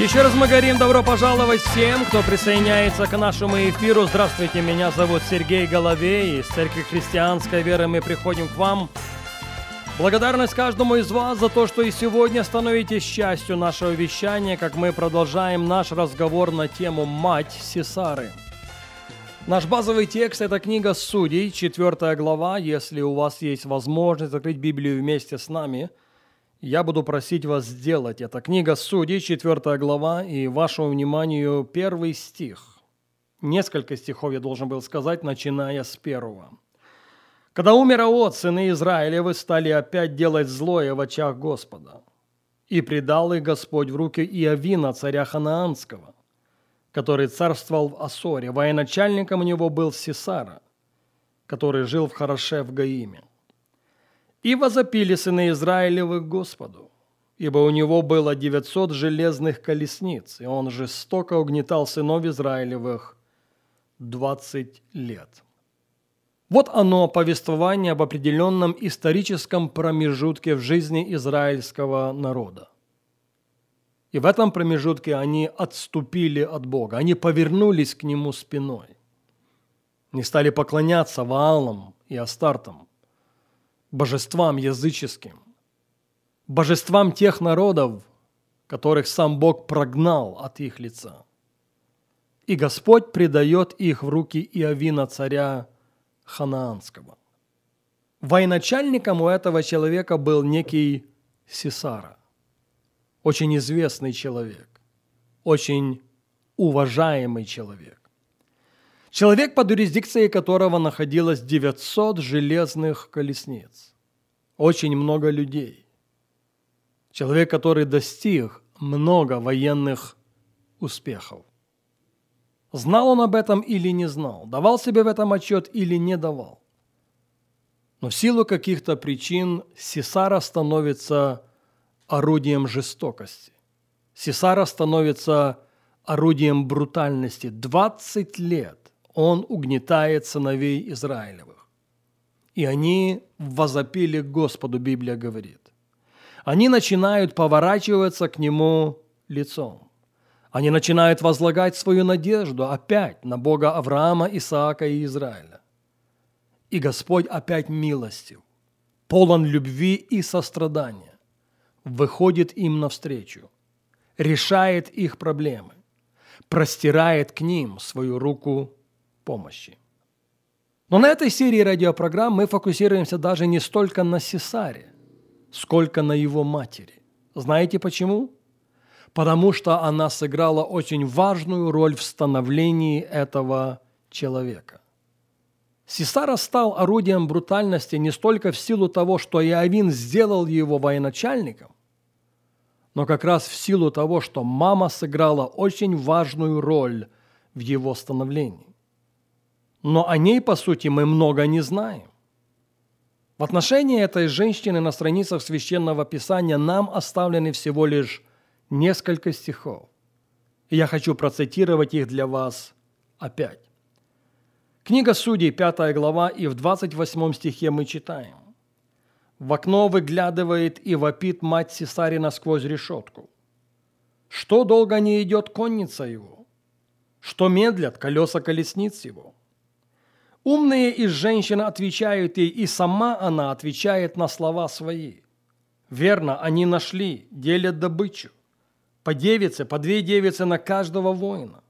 Еще раз мы говорим добро пожаловать всем, кто присоединяется к нашему эфиру. Здравствуйте, меня зовут Сергей Головей. Из Церкви Христианской Веры мы приходим к вам. Благодарность каждому из вас за то, что и сегодня становитесь частью нашего вещания, как мы продолжаем наш разговор на тему «Мать Сесары». Наш базовый текст – это книга Судей, 4 глава. Если у вас есть возможность закрыть Библию вместе с нами – я буду просить вас сделать это. Книга Судей, 4 глава, и вашему вниманию первый стих. Несколько стихов я должен был сказать, начиная с первого. «Когда умер Аот, сыны Израилевы стали опять делать злое в очах Господа, и предал их Господь в руки Иовина, царя Ханаанского, который царствовал в Асоре. Военачальником у него был Сесара, который жил в Хороше в Гаиме. И возопили сыны Израилевы к Господу, ибо у него было девятьсот железных колесниц, и он жестоко угнетал сынов Израилевых двадцать лет. Вот оно, повествование об определенном историческом промежутке в жизни израильского народа. И в этом промежутке они отступили от Бога, они повернулись к Нему спиной, не стали поклоняться Ваалам и Астартам, божествам языческим, божествам тех народов, которых сам Бог прогнал от их лица. И Господь предает их в руки Иовина, царя Ханаанского. Военачальником у этого человека был некий Сесара, очень известный человек, очень уважаемый человек. Человек, под юрисдикцией которого находилось 900 железных колесниц. Очень много людей. Человек, который достиг много военных успехов. Знал он об этом или не знал, давал себе в этом отчет или не давал. Но в силу каких-то причин Сесара становится орудием жестокости. Сесара становится орудием брутальности. 20 лет он угнетает сыновей Израилевых. И они возопили к Господу, Библия говорит. Они начинают поворачиваться к Нему лицом. Они начинают возлагать свою надежду опять на Бога Авраама, Исаака и Израиля. И Господь опять милостив, полон любви и сострадания, выходит им навстречу, решает их проблемы, простирает к ним свою руку помощи. Но на этой серии радиопрограмм мы фокусируемся даже не столько на Сесаре, сколько на его матери. Знаете почему? Потому что она сыграла очень важную роль в становлении этого человека. Сесара стал орудием брутальности не столько в силу того, что Иовин сделал его военачальником, но как раз в силу того, что мама сыграла очень важную роль в его становлении но о ней, по сути, мы много не знаем. В отношении этой женщины на страницах Священного Писания нам оставлены всего лишь несколько стихов. И я хочу процитировать их для вас опять. Книга Судей, 5 глава, и в 28 стихе мы читаем. В окно выглядывает и вопит мать Сесарина сквозь решетку. Что долго не идет конница его? Что медлят колеса колесниц его? Умные из женщин отвечают ей, и сама она отвечает на слова свои. Верно, они нашли, делят добычу. По девице, по две девицы на каждого воина.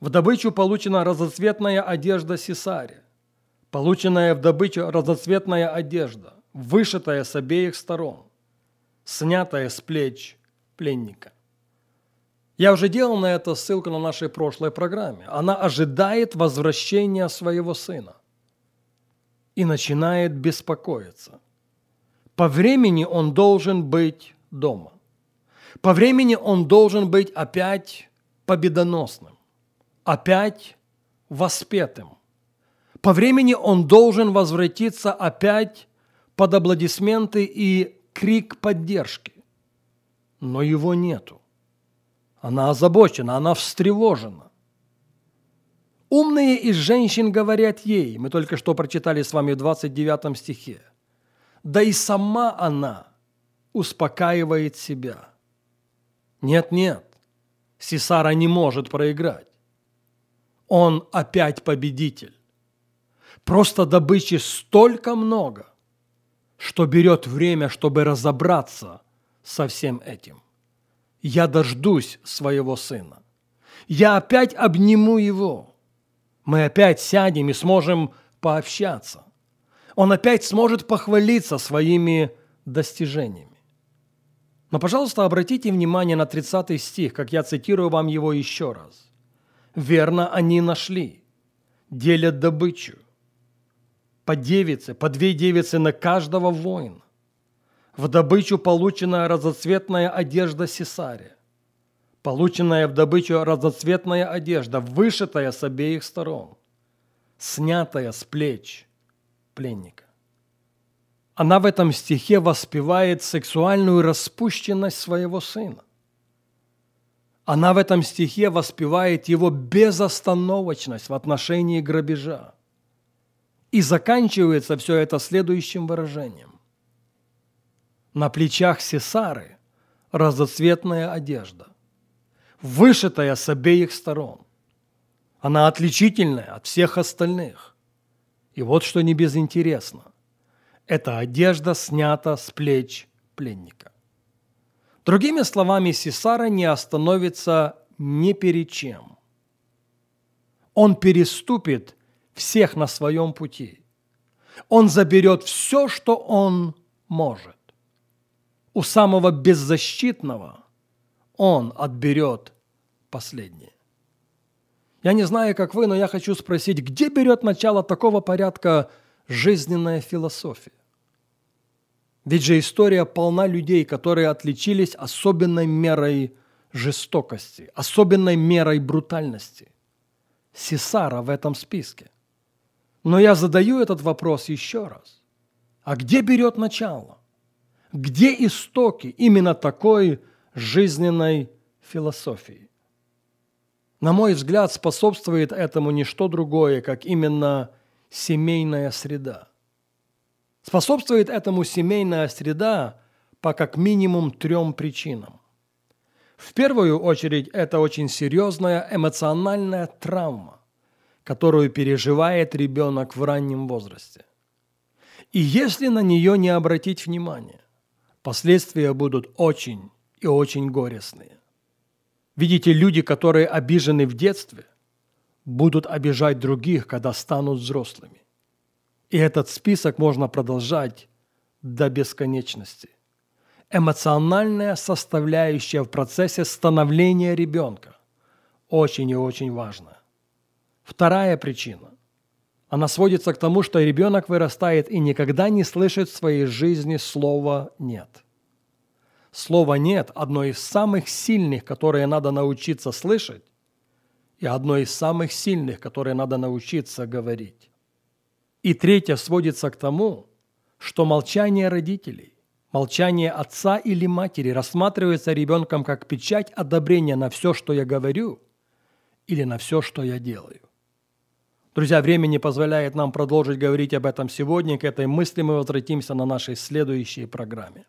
В добычу получена разоцветная одежда Сесаря. Полученная в добычу разоцветная одежда, вышитая с обеих сторон, снятая с плеч пленника. Я уже делал на это ссылку на нашей прошлой программе. Она ожидает возвращения своего сына и начинает беспокоиться. По времени он должен быть дома. По времени он должен быть опять победоносным, опять воспетым. По времени он должен возвратиться опять под аплодисменты и крик поддержки. Но его нету. Она озабочена, она встревожена. Умные из женщин говорят ей, мы только что прочитали с вами в 29 стихе, да и сама она успокаивает себя. Нет, нет, Сесара не может проиграть. Он опять победитель. Просто добычи столько много, что берет время, чтобы разобраться со всем этим. Я дождусь своего сына. Я опять обниму его. Мы опять сядем и сможем пообщаться. Он опять сможет похвалиться своими достижениями. Но, пожалуйста, обратите внимание на 30 стих, как я цитирую вам его еще раз. «Верно они нашли, делят добычу, по девице, по две девицы на каждого воина. В добычу полученная разоцветная одежда Сесария, полученная в добычу разоцветная одежда, вышитая с обеих сторон, снятая с плеч пленника. Она в этом стихе воспевает сексуальную распущенность своего сына. Она в этом стихе воспевает его безостановочность в отношении грабежа. И заканчивается все это следующим выражением. На плечах Сесары разоцветная одежда, вышитая с обеих сторон. Она отличительная от всех остальных. И вот что не безинтересно. Эта одежда снята с плеч пленника. Другими словами, Сесара не остановится ни перед чем. Он переступит всех на своем пути. Он заберет все, что он может. У самого беззащитного он отберет последнее. Я не знаю, как вы, но я хочу спросить, где берет начало такого порядка жизненная философия? Ведь же история полна людей, которые отличились особенной мерой жестокости, особенной мерой брутальности. Сесара в этом списке – но я задаю этот вопрос еще раз. А где берет начало? Где истоки именно такой жизненной философии? На мой взгляд, способствует этому не что другое, как именно семейная среда. Способствует этому семейная среда по как минимум трем причинам. В первую очередь, это очень серьезная эмоциональная травма которую переживает ребенок в раннем возрасте. И если на нее не обратить внимание, последствия будут очень и очень горестные. Видите, люди, которые обижены в детстве, будут обижать других, когда станут взрослыми. И этот список можно продолжать до бесконечности. Эмоциональная составляющая в процессе становления ребенка очень и очень важна. Вторая причина. Она сводится к тому, что ребенок вырастает и никогда не слышит в своей жизни слова «нет». Слово «нет» – одно из самых сильных, которые надо научиться слышать, и одно из самых сильных, которые надо научиться говорить. И третье сводится к тому, что молчание родителей, молчание отца или матери рассматривается ребенком как печать одобрения на все, что я говорю, или на все, что я делаю. Друзья, время не позволяет нам продолжить говорить об этом сегодня. К этой мысли мы возвратимся на нашей следующей программе.